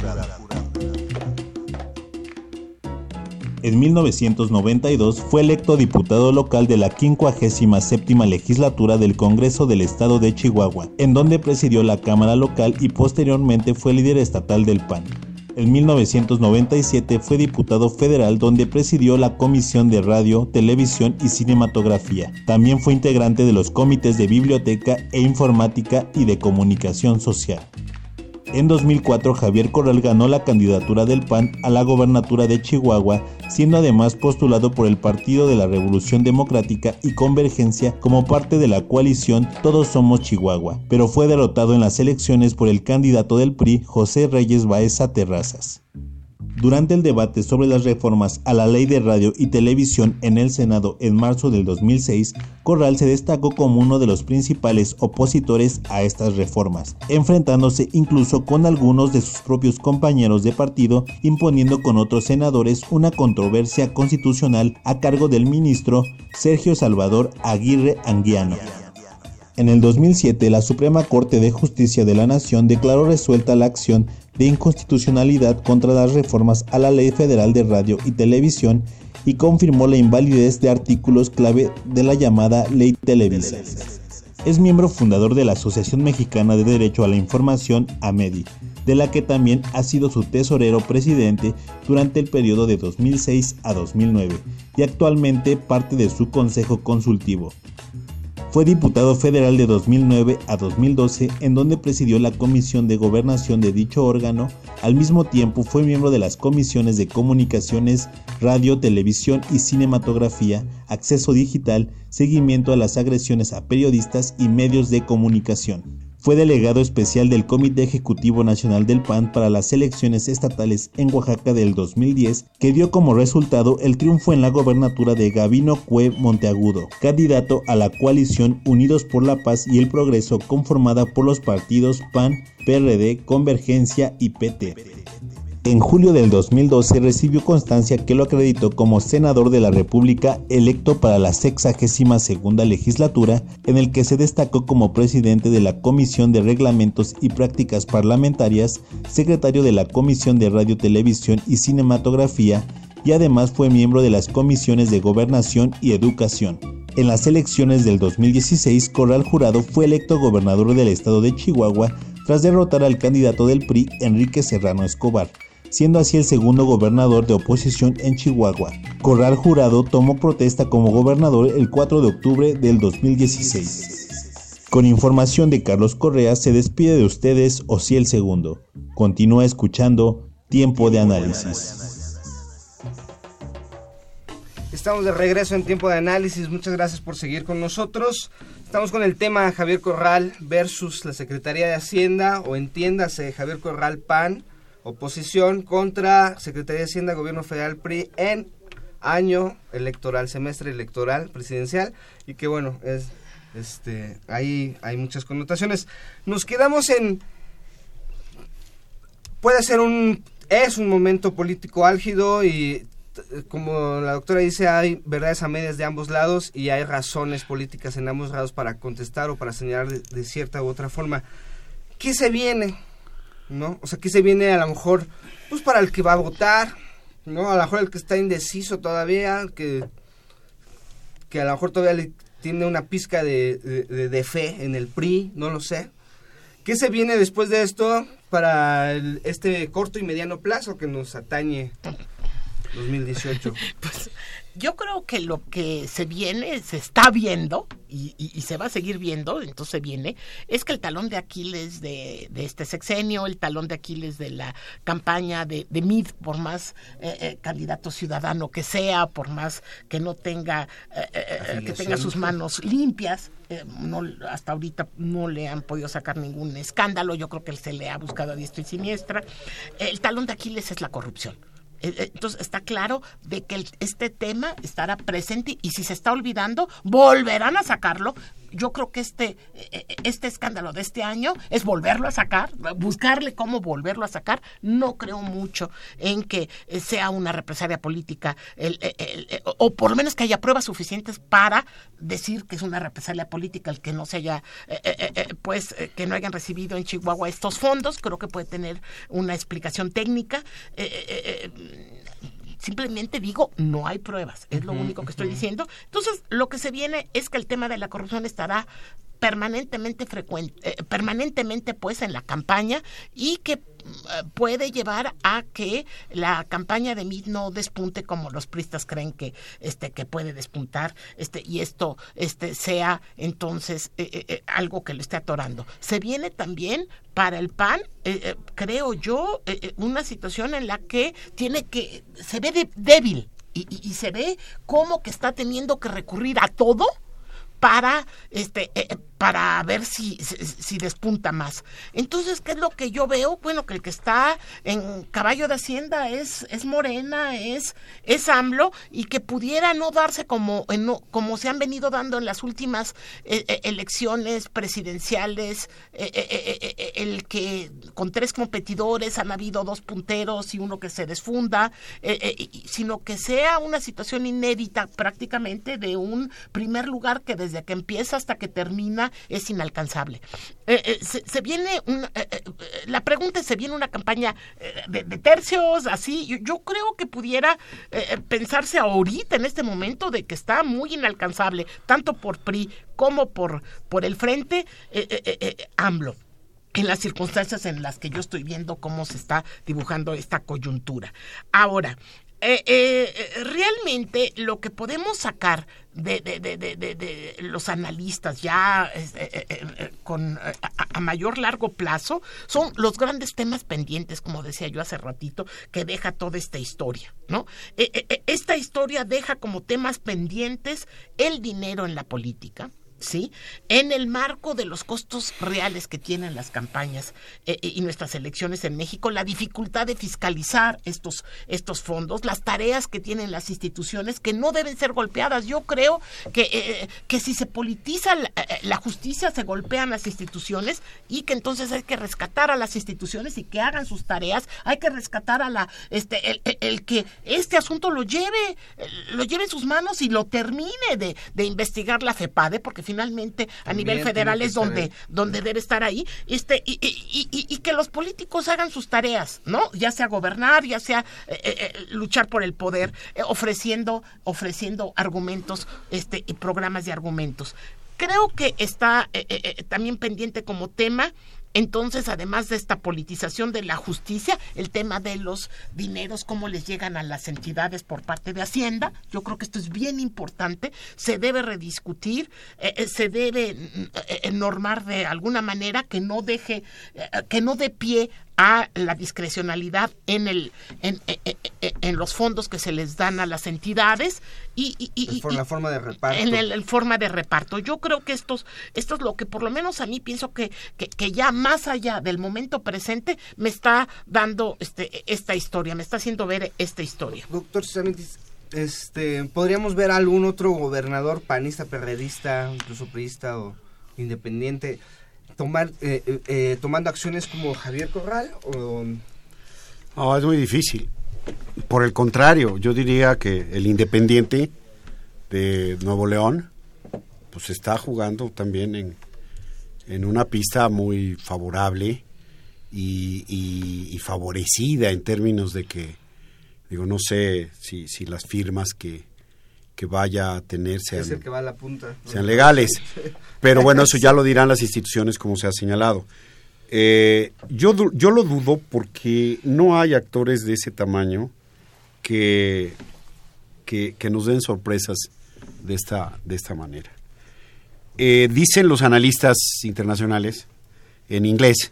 En 1992 fue electo diputado local de la 57 legislatura del Congreso del Estado de Chihuahua, en donde presidió la Cámara local y posteriormente fue líder estatal del PAN. En 1997 fue diputado federal donde presidió la Comisión de Radio, Televisión y Cinematografía. También fue integrante de los comités de Biblioteca e Informática y de Comunicación Social. En 2004 Javier Corral ganó la candidatura del PAN a la gobernatura de Chihuahua, siendo además postulado por el Partido de la Revolución Democrática y Convergencia como parte de la coalición Todos Somos Chihuahua, pero fue derrotado en las elecciones por el candidato del PRI José Reyes Baeza Terrazas. Durante el debate sobre las reformas a la ley de radio y televisión en el Senado en marzo del 2006, Corral se destacó como uno de los principales opositores a estas reformas, enfrentándose incluso con algunos de sus propios compañeros de partido, imponiendo con otros senadores una controversia constitucional a cargo del ministro Sergio Salvador Aguirre Anguiano. En el 2007, la Suprema Corte de Justicia de la Nación declaró resuelta la acción de inconstitucionalidad contra las reformas a la Ley Federal de Radio y Televisión y confirmó la invalidez de artículos clave de la llamada Ley Televisa. Es miembro fundador de la Asociación Mexicana de Derecho a la Información, AMEDI, de la que también ha sido su tesorero presidente durante el periodo de 2006 a 2009 y actualmente parte de su consejo consultivo. Fue diputado federal de 2009 a 2012, en donde presidió la Comisión de Gobernación de dicho órgano. Al mismo tiempo fue miembro de las comisiones de Comunicaciones, Radio, Televisión y Cinematografía, Acceso Digital, Seguimiento a las agresiones a periodistas y medios de comunicación. Fue delegado especial del Comité Ejecutivo Nacional del PAN para las elecciones estatales en Oaxaca del 2010, que dio como resultado el triunfo en la gobernatura de Gavino Cue Monteagudo, candidato a la coalición Unidos por la Paz y el Progreso conformada por los partidos PAN, PRD, Convergencia y PT. En julio del 2012 recibió constancia que lo acreditó como senador de la República electo para la 62 segunda legislatura, en el que se destacó como presidente de la Comisión de Reglamentos y Prácticas Parlamentarias, secretario de la Comisión de Radio, Televisión y Cinematografía, y además fue miembro de las comisiones de Gobernación y Educación. En las elecciones del 2016, Corral Jurado fue electo gobernador del estado de Chihuahua tras derrotar al candidato del PRI, Enrique Serrano Escobar siendo así el segundo gobernador de oposición en Chihuahua. Corral Jurado tomó protesta como gobernador el 4 de octubre del 2016. Con información de Carlos Correa se despide de ustedes Ociel Segundo. Continúa escuchando Tiempo de Análisis.
Estamos de regreso en tiempo de análisis. Muchas gracias por seguir con nosotros. Estamos con el tema Javier Corral versus la Secretaría de Hacienda o entiéndase Javier Corral PAN, oposición contra Secretaría de Hacienda Gobierno Federal PRI en año electoral, semestre electoral presidencial y que bueno, es Este, ahí hay muchas connotaciones. Nos quedamos en puede ser un es un momento político álgido y como la doctora dice, hay verdades a medias de ambos lados y hay razones políticas en ambos lados para contestar o para señalar de, cierta u otra forma. ¿Qué se viene? ¿No? O sea, ¿qué se viene a lo mejor? Pues para el que va a votar, ¿no? A lo mejor el que está indeciso todavía, que, que a lo mejor todavía tiene una pizca de, de, fe en el PRI, no lo sé. ¿Qué se viene después de esto para este corto y mediano plazo que nos atañe 2018? (laughs)
pues yo creo que lo que se viene, se está viendo y, se va a seguir viendo, entonces viene, es que el talón de Aquiles de, este sexenio, el talón de Aquiles de la campaña de, de Mid, por más eh, eh, candidato ciudadano que sea, por más que no tenga, eh, que tenga sus manos limpias, no, hasta ahorita no le han podido sacar ningún escándalo, yo creo que él se le ha buscado a diestra y siniestra. El talón de Aquiles es la corrupción. Eh, eh, entonces está claro de que este tema estará presente y si se está olvidando, volverán a sacarlo. Yo creo que este, eh, este escándalo de este año es volverlo a sacar, buscarle cómo volverlo a sacar. No creo mucho en que sea una represalia política o por lo menos que haya pruebas suficientes para decir que es una represalia política el que no se haya, pues, que no hayan recibido en Chihuahua estos fondos. Creo que puede tener una explicación técnica simplemente digo, no hay pruebas, es lo único que estoy diciendo. Entonces, lo que se viene es que el tema de la corrupción estará permanentemente frecuente, eh, permanentemente pues en la campaña y que eh, puede llevar a que la campaña de MIT no despunte como los pristas creen que este que puede despuntar este y esto este sea entonces eh, algo que lo esté atorando. Se viene también para el PAN creo yo una situación en la que tiene que se ve débil y, y se ve como que está teniendo que recurrir a todo para este eh, para ver si, si, despunta más. Entonces, ¿qué es lo que yo veo? Bueno, que el que está en caballo de Hacienda es, es Morena, es, es AMLO, y que pudiera no darse como, en, como se han venido dando en las últimas eh, eh, elecciones presidenciales, eh, el que con tres competidores han habido dos punteros y uno que se desfunda, sino que sea una situación inédita prácticamente de un primer lugar que desde que empieza hasta que termina es inalcanzable. Eh, eh, se, viene eh, la pregunta es, ¿se viene una campaña de, tercios así? Yo, creo que pudiera pensarse ahorita, en este momento, de que está muy inalcanzable, tanto por PRI como por, por el frente AMLO en las circunstancias en las que yo estoy viendo cómo se está dibujando esta coyuntura. Ahora, eh, eh, realmente lo que podemos sacar de, de, de, de los analistas ya eh, con a, mayor largo plazo son los grandes temas pendientes, como decía yo hace ratito, que deja toda esta historia, ¿no? esta historia deja como temas pendientes el dinero en la política, ¿sí? En el marco de los costos reales que tienen las campañas eh, eh, y nuestras elecciones en México, la dificultad de fiscalizar estos, estos fondos, las tareas que tienen las instituciones que no deben ser golpeadas. Yo creo que, eh, que si se politiza la, justicia, se golpean las instituciones y que entonces hay que rescatar a las instituciones y que hagan sus tareas. Hay que rescatar a la, este, el, que este asunto lo lleve, lo lleve en sus manos y lo termine de, de investigar la FEPADE, porque finalmente a nivel federal es donde, donde debe estar ahí, este, y, y, y, que los políticos hagan sus tareas, ¿no? Ya sea gobernar, ya sea eh, eh, eh, luchar por el poder, ofreciendo, ofreciendo argumentos, este, y programas de argumentos. Creo que está también pendiente como tema entonces, además de esta politización de la justicia, el tema de los dineros, cómo les llegan a las entidades por parte de Hacienda, yo creo que esto es bien importante, se debe rediscutir, eh, eh, se debe eh, normar de alguna manera que no deje, que no dé pie a la discrecionalidad en el en, en, los fondos que se les dan a las entidades y, y,
la forma de reparto.
en el, forma de reparto. Yo creo que estos esto es lo que por lo menos a mí pienso que, que, ya más allá del momento presente me está dando este esta historia me está haciendo ver esta historia.
Doctor este, podríamos ver algún otro gobernador panista, perredista, incluso priista o independiente tomar eh, eh, eh, tomando acciones como Javier Corral o
No, es muy difícil. Por el contrario, yo diría que el Independiente de Nuevo León, pues está jugando también en, en una pista muy favorable y, y- y favorecida en términos de que, digo, no sé si, si las firmas que, que vaya a tener sean,
es el que va a la punta.
sean legales. Pero bueno, eso ya lo dirán las instituciones como se ha señalado. Eh, yo, yo lo dudo porque no hay actores de ese tamaño que, que, que nos den sorpresas de esta, de esta manera. Eh, dicen los analistas internacionales en inglés,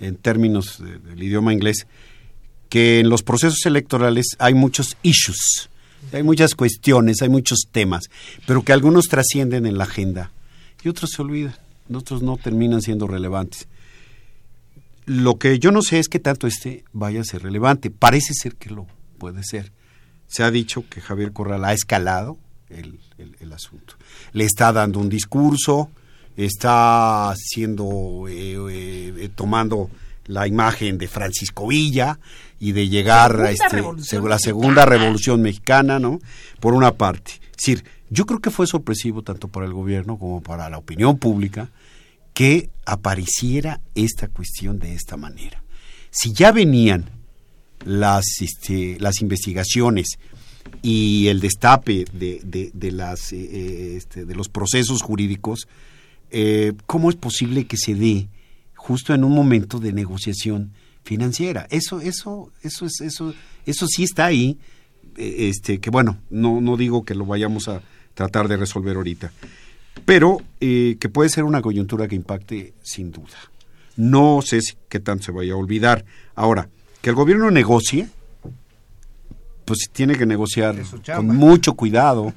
en términos de- del idioma inglés, que en los procesos electorales hay muchos issues, hay muchas cuestiones, hay muchos temas, pero que algunos trascienden en la agenda y otros se olvidan, otros no terminan siendo relevantes. Lo que yo no sé es que tanto este vaya a ser relevante. Parece ser que lo puede ser. Se ha dicho que Javier Corral ha escalado el, asunto. Le está dando un discurso, está haciendo, eh, eh, eh, tomando la imagen de Francisco Villa y de llegar a este, la segunda
mexicana.
revolución mexicana, ¿no? Por una parte. Es decir, yo creo que fue sorpresivo tanto para el gobierno como para la opinión pública que apareciera esta cuestión de esta manera. Si ya venían las, este, las investigaciones y el destape de, de, de las, eh, eh, este, de los procesos jurídicos, eh, ¿cómo es posible que se dé justo en un momento de negociación financiera? Eso, eso, eso, es, eso, eso sí está ahí, eh, este, que bueno, no, no digo que lo vayamos a tratar de resolver ahorita, pero eh, que puede ser una coyuntura que impacte sin duda. No sé si, qué tanto se vaya a olvidar. Ahora, que el gobierno negocie, pues tiene que negociar con mucho cuidado,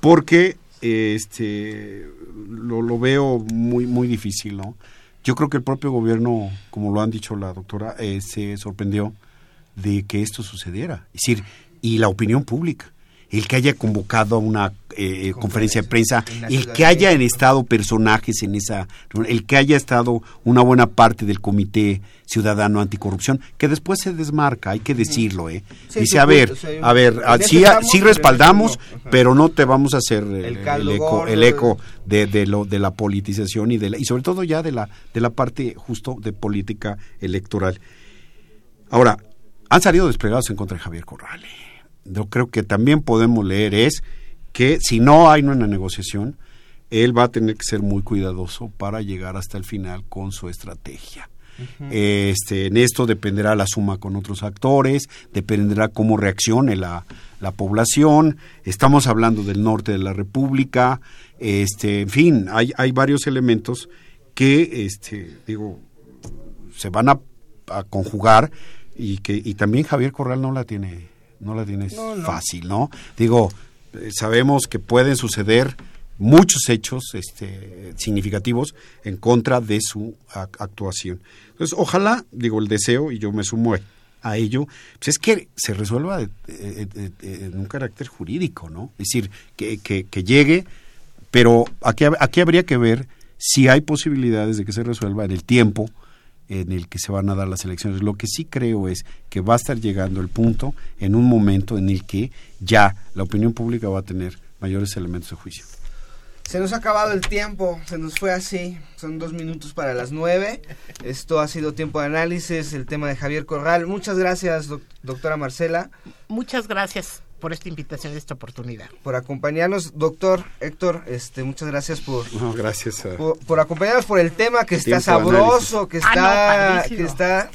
porque este lo, lo veo muy muy difícil, ¿no? Yo creo que el propio gobierno, como lo han dicho la doctora, eh, se sorprendió de que esto sucediera. Es decir, y la opinión pública, el que haya convocado a una eh, conferencia de prensa, el que
de
haya
México.
estado personajes en esa, el que haya estado una buena parte del Comité Ciudadano Anticorrupción, que después se desmarca, hay que decirlo, ¿eh?
Sí,
Dice, a ver, a ver, ah,
eso
sí,
estamos,
sí
pero en
respaldamos, pero no te vamos a hacer el, eco, el eco de, de lo de la politización y de la, y sobre todo ya de la de la parte justo de política electoral. Ahora, han salido desplegados en contra de Javier Corral. Yo creo que también podemos leer es que si no hay una negociación, él va a tener que ser muy cuidadoso para llegar hasta el final con su estrategia. Este, en esto dependerá la suma con otros actores, dependerá cómo reaccione la, la población. Estamos hablando del norte de la República, este, en fin, hay, hay varios elementos que, este, digo, se van a, a conjugar y que y también Javier Corral no la tiene no la tiene
No, no.
fácil, ¿no? Digo, sabemos que pueden suceder muchos hechos este, significativos en contra de su ac- actuación. Entonces, ojalá, digo, el deseo, y yo me sumo a- ello, pues es que se resuelva de- de- en un carácter jurídico, ¿no? Es decir, que, que- que llegue, pero aquí, aquí habría que ver si hay posibilidades de que se resuelva en el tiempo en el que se van a dar las elecciones. Lo que sí creo es que va a estar llegando el punto en un momento en el que ya la opinión pública va a tener mayores elementos de juicio.
Se nos ha acabado el tiempo, se nos fue así, son dos minutos para las nueve. Esto ha sido tiempo de análisis, el tema de Javier Corral. Muchas gracias, doc- doctora Marcela,
Muchas gracias por esta invitación y esta oportunidad.
por acompañarnos. Doctor Héctor, este, muchas gracias por,
No, gracias a...
por, por acompañarnos por el tema que está sabroso, que
Ah, no,
está, que está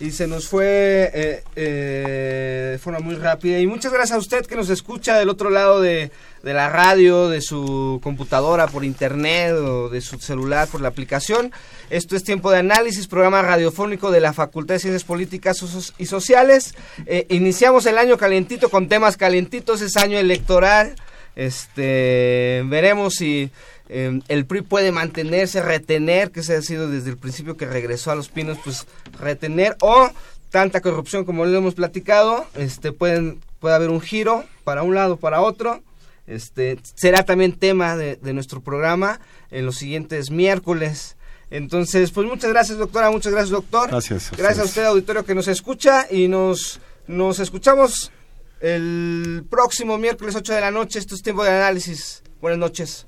y se nos fue eh, eh, de forma muy rápida. Y muchas gracias a usted que nos escucha del otro lado de, de la radio, de su computadora, por internet o de su celular, por la aplicación. Esto es Tiempo de Análisis, programa radiofónico de la Facultad de Ciencias Políticas y Sociales. Eh, iniciamos el año calientito con temas calientitos, es año electoral. Este, veremos si eh, el PRI puede mantenerse, retener, que se ha sido desde el principio que regresó a los pinos, pues retener o tanta corrupción como lo hemos platicado, este pueden puede haber un giro para un lado, para otro. Este, será también tema de, de nuestro programa en los siguientes miércoles. Entonces, pues muchas gracias, doctora, muchas gracias, doctor.
Gracias. a
Gracias a usted, auditorio, que nos escucha y nos, nos escuchamos el próximo miércoles 8 de la noche. Esto es tiempo de análisis. Buenas noches.